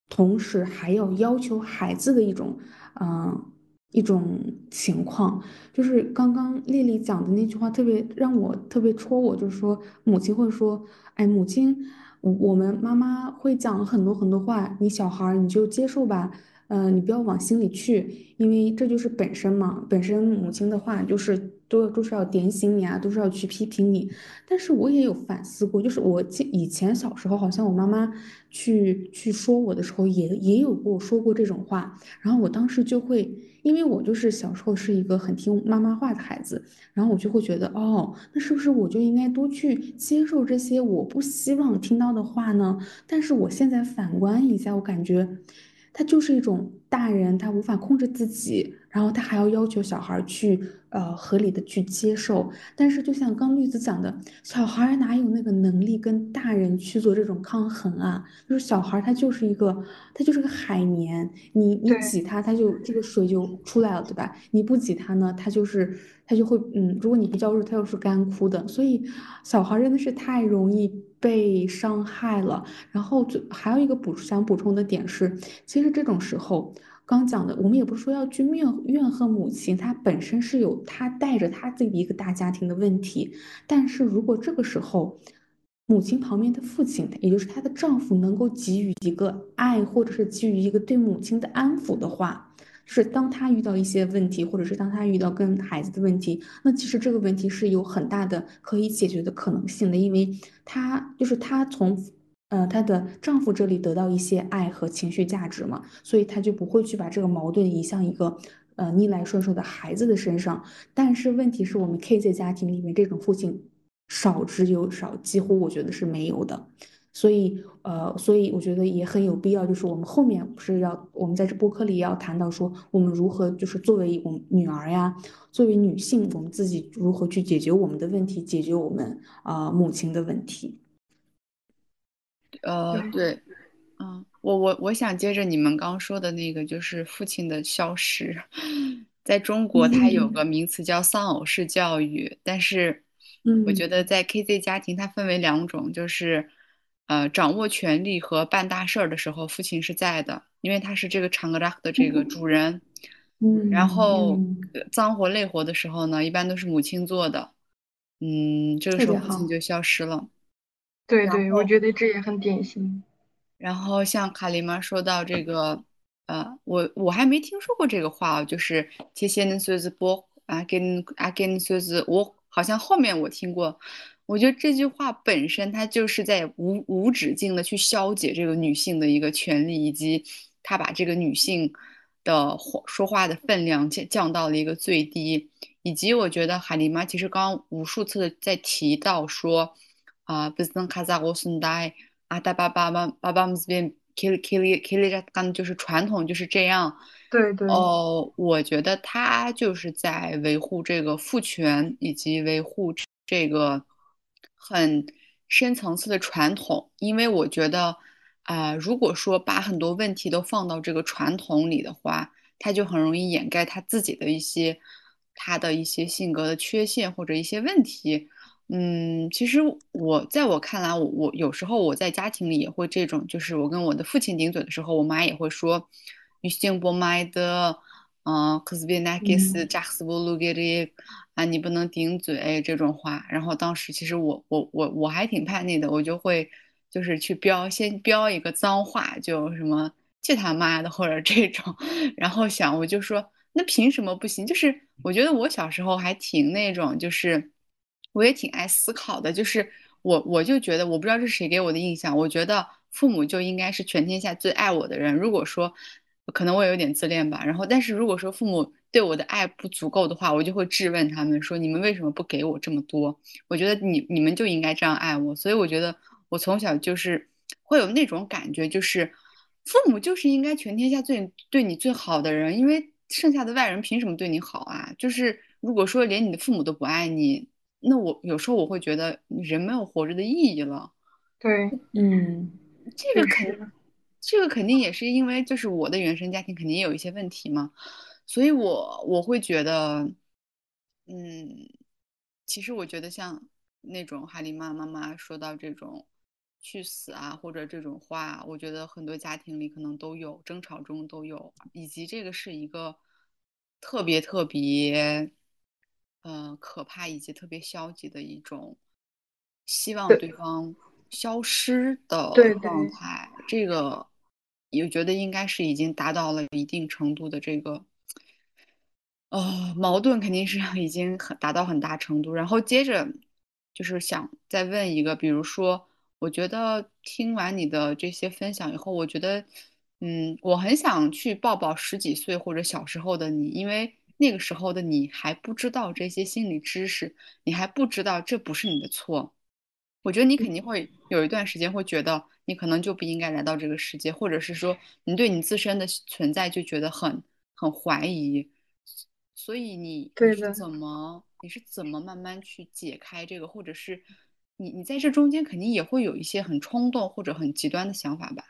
同时，还要要求孩子的一种，嗯，一种情况。就是刚刚丽丽讲的那句话，特别让我特别戳我，就是说母亲会说，哎，母亲，我我们妈妈会讲很多很多话，你小孩你就接受吧。嗯，你不要往心里去，因为这就是本身嘛。本身母亲的话就是都都是要点醒你啊，都是要去批评你。但是我也有反思过，就是我记以前小时候，好像我妈妈去去说我的时候，也也有过说过这种话。然后我当时就会，因为我就是小时候是一个很听妈妈话的孩子，然后我就会觉得，哦，那是不是我就应该多去接受这些我不希望听到的话呢？但是我现在反观一下，我感觉。他就是一种大人，他无法控制自己，然后他还要要求小孩去。呃，合理的去接受，但是就像刚绿子讲的，小孩哪有那个能力跟大人去做这种抗衡啊？就是小孩他就是一个，他就是个海绵，你你挤他，他就这个水就出来了，对吧？你不挤他呢，他就是他就会嗯，如果你不浇水，他又是干枯的，所以小孩真的是太容易被伤害了。然后就还有一个补想补充的点是，其实这种时候。刚讲的，我们也不是说要去怨怨恨母亲，她本身是有她带着她自己一个大家庭的问题。但是如果这个时候，母亲旁边的父亲，也就是她的丈夫，能够给予一个爱，或者是给予一个对母亲的安抚的话，是当她遇到一些问题，或者是当她遇到跟孩子的问题，那其实这个问题是有很大的可以解决的可能性的，因为她就是她从。呃，她的丈夫这里得到一些爱和情绪价值嘛，所以她就不会去把这个矛盾移向一个呃逆来顺受的孩子的身上。但是问题是我们 KZ 家庭里面这种父亲少之又少，几乎我觉得是没有的。所以呃，所以我觉得也很有必要，就是我们后面不是要我们在这播客里要谈到说，我们如何就是作为我们女儿呀，作为女性，我们自己如何去解决我们的问题，解决我们啊母亲的问题。呃，对，嗯，我我我想接着你们刚说的那个，就是父亲的消失，在中国它有个名词叫丧偶式教育，但是，我觉得在 KZ 家庭它分为两种，就是，呃，掌握权力和办大事儿的时候，父亲是在的，因为他是这个长格拉的这个主人，嗯，然后脏活累活的时候呢，一般都是母亲做的，嗯，这个时候父亲就消失了。对对，我觉得这也很典型。然后像卡琳妈说到这个，呃，我我还没听说过这个话，就是贴现的孙子不啊跟啊跟孙子，我好像后面我听过。我觉得这句话本身它就是在无无止境的去消解这个女性的一个权利，以及他把这个女性的说话的分量降降到了一个最低，以及我觉得海丽妈其实刚刚无数次的在提到说。啊，不是能卡扎我孙代啊，大爸爸妈爸爸们这边 kill kill kill 着干，就是传统就是这样。对对。哦，我觉得他就是在维护这个父权，以及维护这个很深层次的传统。因为我觉得啊，如果说把很多问题都放到这个传统里的话，他就很容易掩盖他自己的一些他的一些性格的缺陷或者一些问题。嗯，其实我在我看来，我我有时候我在家庭里也会这种，就是我跟我的父亲顶嘴的时候，我妈也会说，女性不买的，嗯，可是别拿给是扎斯布鲁给的啊，你不能顶嘴这种话。然后当时其实我我我我还挺叛逆的，我就会就是去标先标一个脏话，就什么去他妈的或者这种，然后想我就说那凭什么不行？就是我觉得我小时候还挺那种就是。我也挺爱思考的，就是我我就觉得，我不知道是谁给我的印象，我觉得父母就应该是全天下最爱我的人。如果说，可能我有点自恋吧，然后但是如果说父母对我的爱不足够的话，我就会质问他们说，你们为什么不给我这么多？我觉得你你们就应该这样爱我。所以我觉得我从小就是会有那种感觉，就是父母就是应该全天下最对你最好的人，因为剩下的外人凭什么对你好啊？就是如果说连你的父母都不爱你。那我有时候我会觉得人没有活着的意义了。对，嗯，这个肯，这个肯定也是因为就是我的原生家庭肯定也有一些问题嘛，所以我我会觉得，嗯，其实我觉得像那种哈利妈妈妈说到这种去死啊或者这种话，我觉得很多家庭里可能都有争吵中都有，以及这个是一个特别特别。呃，可怕以及特别消极的一种，希望对方消失的状态，这个也觉得应该是已经达到了一定程度的这个，哦，矛盾肯定是已经很达到很大程度。然后接着就是想再问一个，比如说，我觉得听完你的这些分享以后，我觉得，嗯，我很想去抱抱十几岁或者小时候的你，因为。那个时候的你还不知道这些心理知识，你还不知道这不是你的错。我觉得你肯定会有一段时间会觉得你可能就不应该来到这个世界，或者是说你对你自身的存在就觉得很很怀疑。所以你你是怎么你是怎么慢慢去解开这个，或者是你你在这中间肯定也会有一些很冲动或者很极端的想法吧？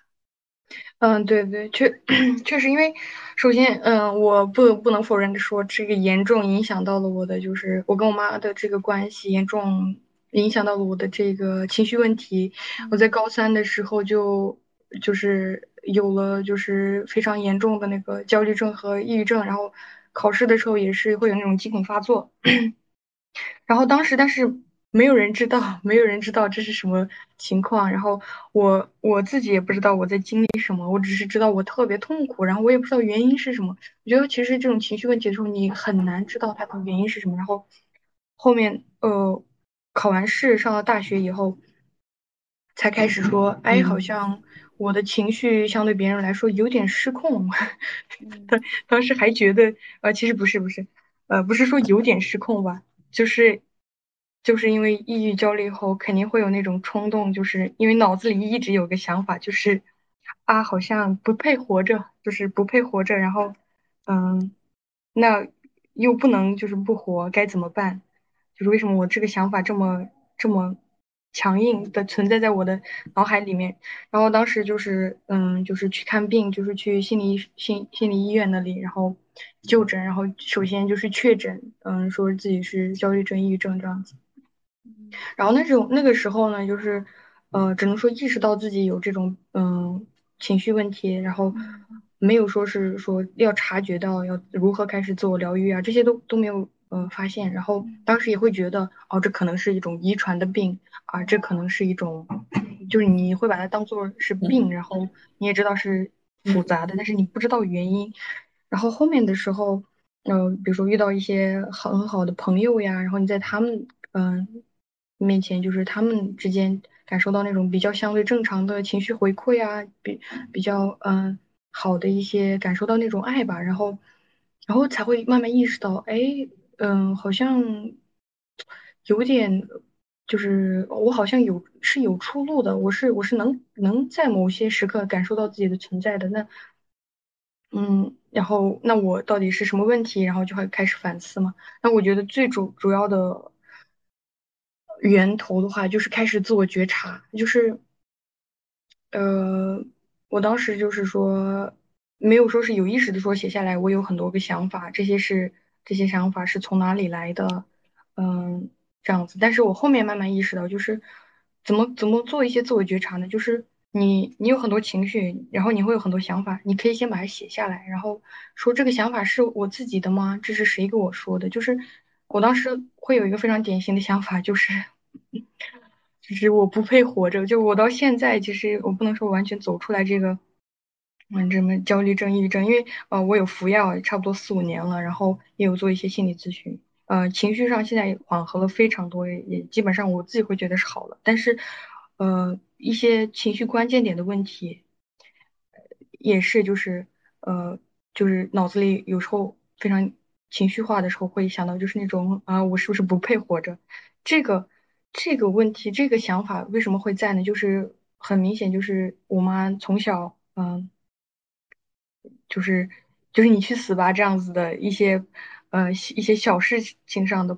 嗯，对对，确 确实，因为首先，嗯，我不不能否认的说，这个严重影响到了我的，就是我跟我妈的这个关系，严重影响到了我的这个情绪问题。我在高三的时候就就是有了就是非常严重的那个焦虑症和抑郁症，然后考试的时候也是会有那种惊恐发作。然后当时，但是没有人知道，没有人知道这是什么情况。然后我我自己也不知道我在经历什么，我只是知道我特别痛苦，然后我也不知道原因是什么。我觉得其实这种情绪问题的时候，你很难知道它的原因是什么。然后后面呃考完试上了大学以后，才开始说，哎，好像我的情绪相对别人来说有点失控。当当时还觉得，呃，其实不是不是，呃，不是说有点失控吧。就是，就是因为抑郁焦虑后，肯定会有那种冲动，就是因为脑子里一直有个想法，就是啊，好像不配活着，就是不配活着。然后，嗯，那又不能就是不活，该怎么办？就是为什么我这个想法这么这么强硬的存在在我的脑海里面？然后当时就是，嗯，就是去看病，就是去心理心心理医院那里，然后。就诊，然后首先就是确诊，嗯，说自己是焦虑症、抑郁症这样子。然后那种那个时候呢，就是，呃，只能说意识到自己有这种嗯情绪问题，然后没有说是说要察觉到要如何开始自我疗愈啊，这些都都没有呃发现。然后当时也会觉得，哦，这可能是一种遗传的病啊，这可能是一种，就是你会把它当做是病，然后你也知道是复杂的，但是你不知道原因。然后后面的时候，嗯，比如说遇到一些很好的朋友呀，然后你在他们嗯面前，就是他们之间感受到那种比较相对正常的情绪回馈啊，比比较嗯好的一些感受到那种爱吧，然后然后才会慢慢意识到，哎，嗯，好像有点就是我好像有是有出路的，我是我是能能在某些时刻感受到自己的存在的，那。嗯，然后那我到底是什么问题？然后就会开始反思嘛。那我觉得最主主要的源头的话，就是开始自我觉察，就是，呃，我当时就是说，没有说是有意识的说写下来，我有很多个想法，这些是这些想法是从哪里来的？嗯，这样子。但是我后面慢慢意识到，就是怎么怎么做一些自我觉察呢？就是。你你有很多情绪，然后你会有很多想法，你可以先把它写下来，然后说这个想法是我自己的吗？这是谁跟我说的？就是我当时会有一个非常典型的想法，就是就是我不配活着。就我到现在，其实我不能说完全走出来这个嗯这么焦虑症、抑郁症，因为呃我有服药，差不多四五年了，然后也有做一些心理咨询，呃情绪上现在缓和了非常多，也基本上我自己会觉得是好了，但是呃。一些情绪关键点的问题，也是就是呃，就是脑子里有时候非常情绪化的时候，会想到就是那种啊，我是不是不配活着？这个这个问题，这个想法为什么会在呢？就是很明显，就是我妈从小嗯，就是就是你去死吧这样子的一些呃一些小事情上的。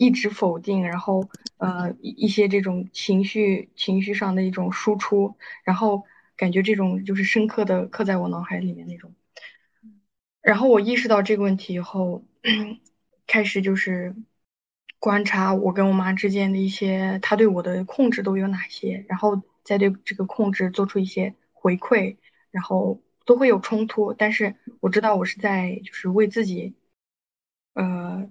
一直否定，然后呃一些这种情绪情绪上的一种输出，然后感觉这种就是深刻的刻在我脑海里面那种。然后我意识到这个问题以后，开始就是观察我跟我妈之间的一些，她对我的控制都有哪些，然后再对这个控制做出一些回馈，然后都会有冲突，但是我知道我是在就是为自己，呃。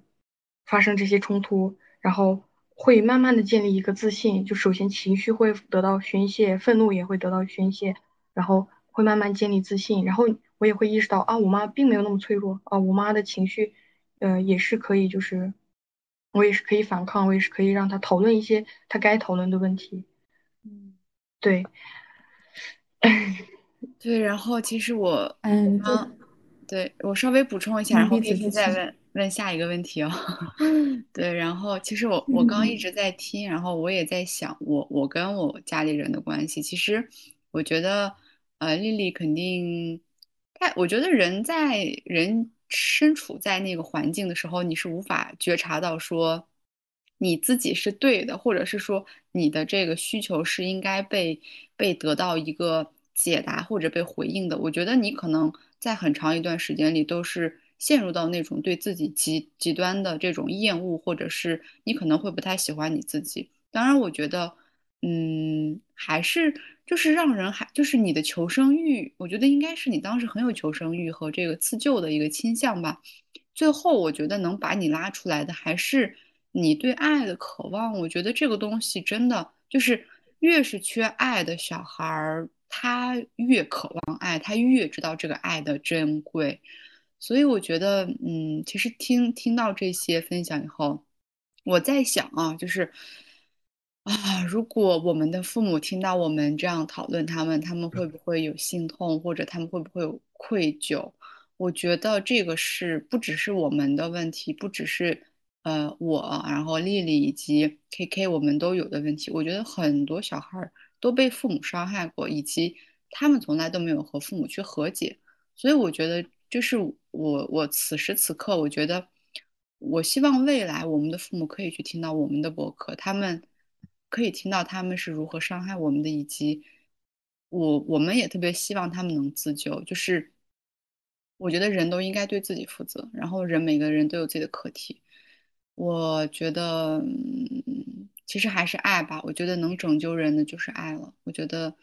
发生这些冲突，然后会慢慢的建立一个自信。就首先情绪会得到宣泄，愤怒也会得到宣泄，然后会慢慢建立自信。然后我也会意识到啊，我妈并没有那么脆弱啊，我妈的情绪，呃，也是可以，就是我也是可以反抗，我也是可以让她讨论一些她该讨论的问题。嗯，对，对。然后其实我，嗯，对我稍微补充一下，然后可以再问。问下一个问题哦，对，然后其实我我刚一直在听，然后我也在想，我我跟我家里人的关系，其实我觉得，呃，丽丽肯定，太，我觉得人在人身处在那个环境的时候，你是无法觉察到说你自己是对的，或者是说你的这个需求是应该被被得到一个解答或者被回应的。我觉得你可能在很长一段时间里都是。陷入到那种对自己极极端的这种厌恶，或者是你可能会不太喜欢你自己。当然，我觉得，嗯，还是就是让人还就是你的求生欲，我觉得应该是你当时很有求生欲和这个自救的一个倾向吧。最后，我觉得能把你拉出来的还是你对爱的渴望。我觉得这个东西真的就是越是缺爱的小孩儿，他越渴望爱，他越知道这个爱的珍贵。所以我觉得，嗯，其实听听到这些分享以后，我在想啊，就是啊，如果我们的父母听到我们这样讨论他们，他们会不会有心痛，或者他们会不会有愧疚？我觉得这个是不只是我们的问题，不只是呃我，然后丽丽以及 KK 我们都有的问题。我觉得很多小孩儿都被父母伤害过，以及他们从来都没有和父母去和解。所以我觉得。就是我，我此时此刻，我觉得，我希望未来我们的父母可以去听到我们的博客，他们可以听到他们是如何伤害我们的，以及我，我们也特别希望他们能自救。就是我觉得人都应该对自己负责，然后人每个人都有自己的课题。我觉得，嗯，其实还是爱吧。我觉得能拯救人的就是爱了。我觉得，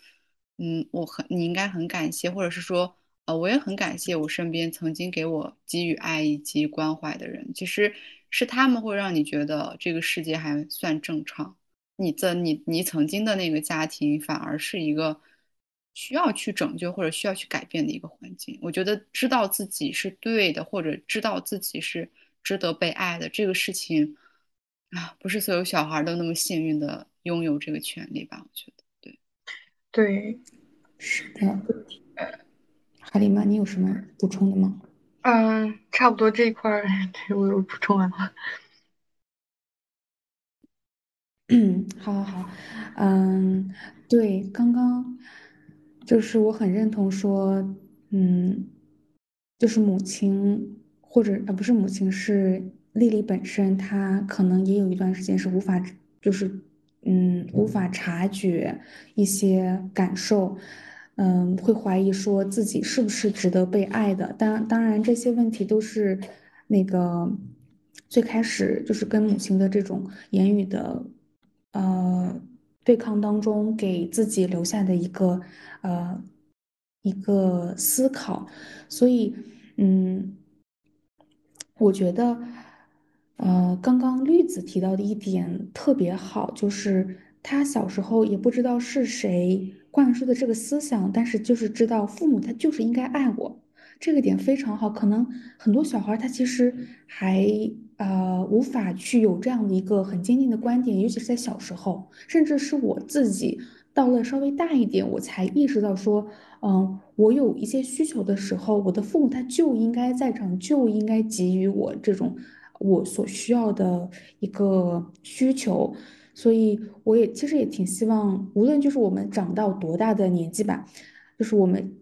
嗯，我很，你应该很感谢，或者是说。呃，我也很感谢我身边曾经给我给予爱以及关怀的人，其实是他们会让你觉得这个世界还算正常。你的你你曾经的那个家庭反而是一个需要去拯救或者需要去改变的一个环境。我觉得知道自己是对的，或者知道自己是值得被爱的这个事情啊，不是所有小孩都那么幸运的拥有这个权利吧？我觉得，对，对，是的。哈里曼，你有什么补充的吗？嗯，差不多这一块儿，对我有补充完了。嗯，好，好，好，嗯，对，刚刚就是我很认同说，嗯，就是母亲或者呃不是母亲，是丽丽本身，她可能也有一段时间是无法，就是嗯无法察觉一些感受。嗯，会怀疑说自己是不是值得被爱的。当当然，这些问题都是那个最开始就是跟母亲的这种言语的呃对抗当中给自己留下的一个呃一个思考。所以，嗯，我觉得呃刚刚绿子提到的一点特别好，就是他小时候也不知道是谁。灌输的这个思想，但是就是知道父母他就是应该爱我，这个点非常好。可能很多小孩他其实还呃无法去有这样的一个很坚定的观点，尤其是在小时候，甚至是我自己到了稍微大一点，我才意识到说，嗯，我有一些需求的时候，我的父母他就应该在场，就应该给予我这种我所需要的一个需求。所以我也其实也挺希望，无论就是我们长到多大的年纪吧，就是我们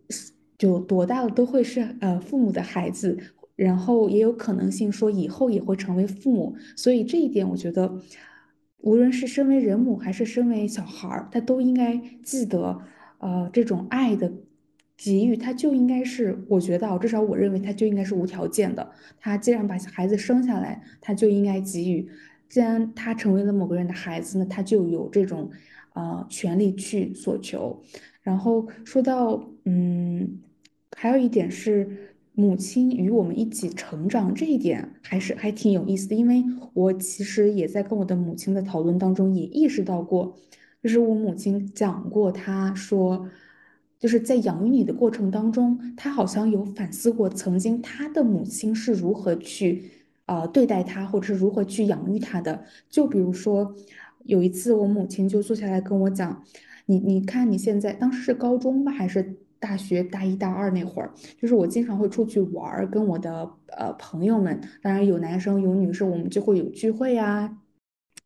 就多大了都会是呃父母的孩子，然后也有可能性说以后也会成为父母。所以这一点我觉得，无论是身为人母还是身为小孩儿，他都应该记得，呃，这种爱的给予，他就应该是，我觉得至少我认为他就应该是无条件的。他既然把孩子生下来，他就应该给予。既然他成为了某个人的孩子呢，他就有这种，呃，权利去索求。然后说到，嗯，还有一点是母亲与我们一起成长，这一点还是还挺有意思的。因为我其实也在跟我的母亲的讨论当中也意识到过，就是我母亲讲过，她说，就是在养育你的过程当中，她好像有反思过曾经她的母亲是如何去。呃，对待他，或者是如何去养育他的。就比如说，有一次我母亲就坐下来跟我讲，你你看你现在，当时是高中吧，还是大学大一大二那会儿，就是我经常会出去玩儿，跟我的呃朋友们，当然有男生有女生，我们就会有聚会呀，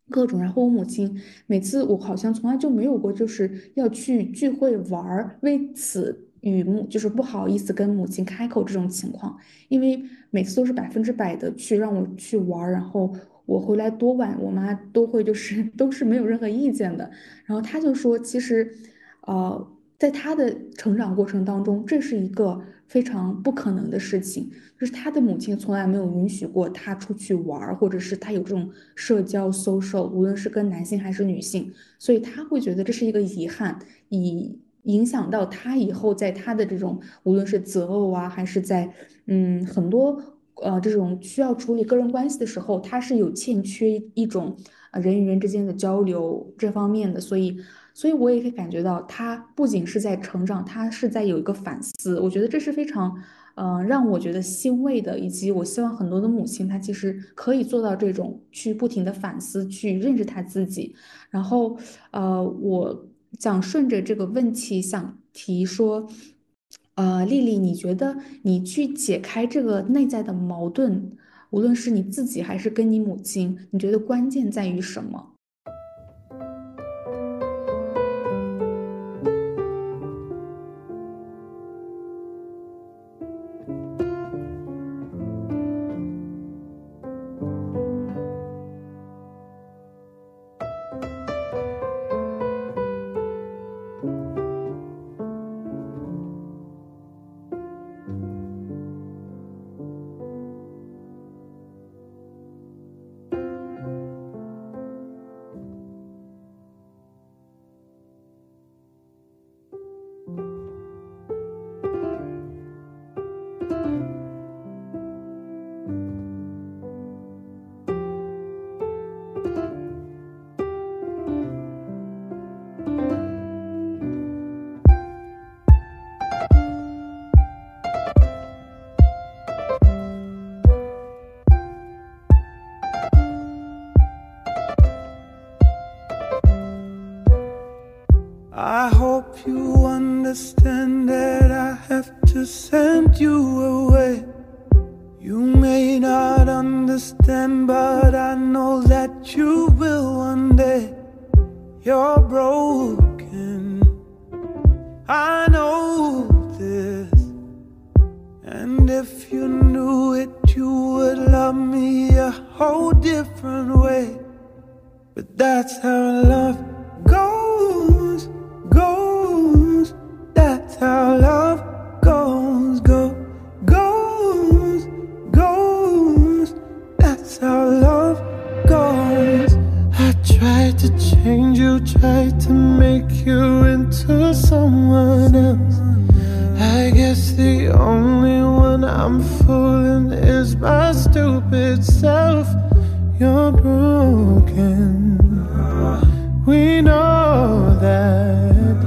各种。然后我母亲每次我好像从来就没有过就是要去聚会玩儿，为此。与母就是不好意思跟母亲开口这种情况，因为每次都是百分之百的去让我去玩儿，然后我回来多晚，我妈都会就是 都是没有任何意见的。然后他就说，其实，呃，在他的成长过程当中，这是一个非常不可能的事情，就是他的母亲从来没有允许过他出去玩，或者是他有这种社交 social，无论是跟男性还是女性，所以他会觉得这是一个遗憾，以。影响到他以后在他的这种无论是择偶啊，还是在嗯很多呃这种需要处理个人关系的时候，他是有欠缺一种人与人之间的交流这方面的，所以所以我也可以感觉到他不仅是在成长，他是在有一个反思，我觉得这是非常嗯让我觉得欣慰的，以及我希望很多的母亲她其实可以做到这种去不停的反思，去认识她自己，然后呃我。想顺着这个问题想提说，呃，丽丽，你觉得你去解开这个内在的矛盾，无论是你自己还是跟你母亲，你觉得关键在于什么 I hope you understand that I have to send you away. You may not understand, but I know that you will one day. You're broken. I know this. And if you knew it, you would love me a whole different way. But that's how love angel tried to make you into someone else. I guess the only one I'm fooling is my stupid self. You're broken. We know that.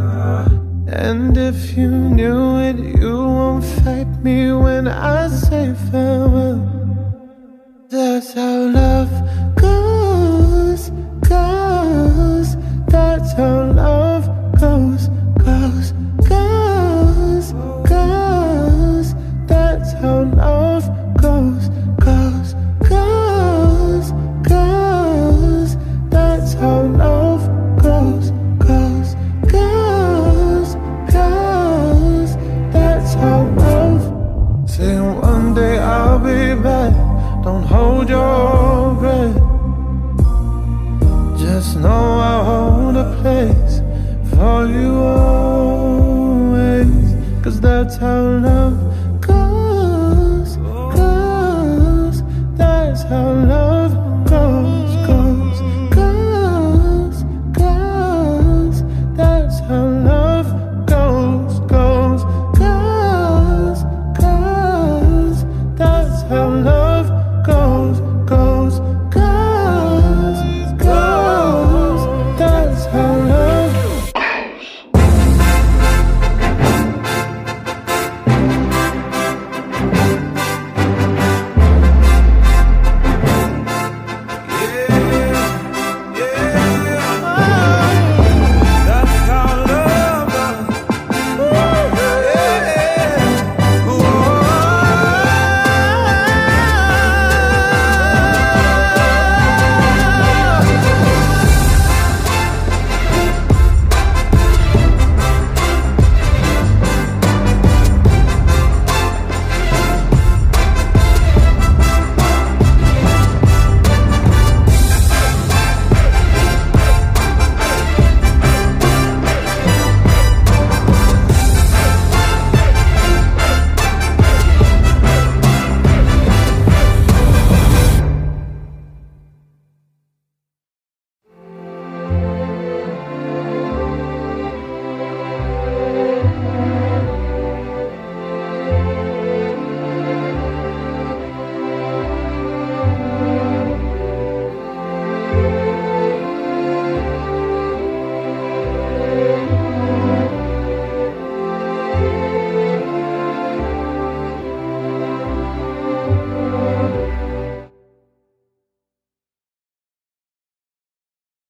And if you knew it, you won't fight me when I say farewell.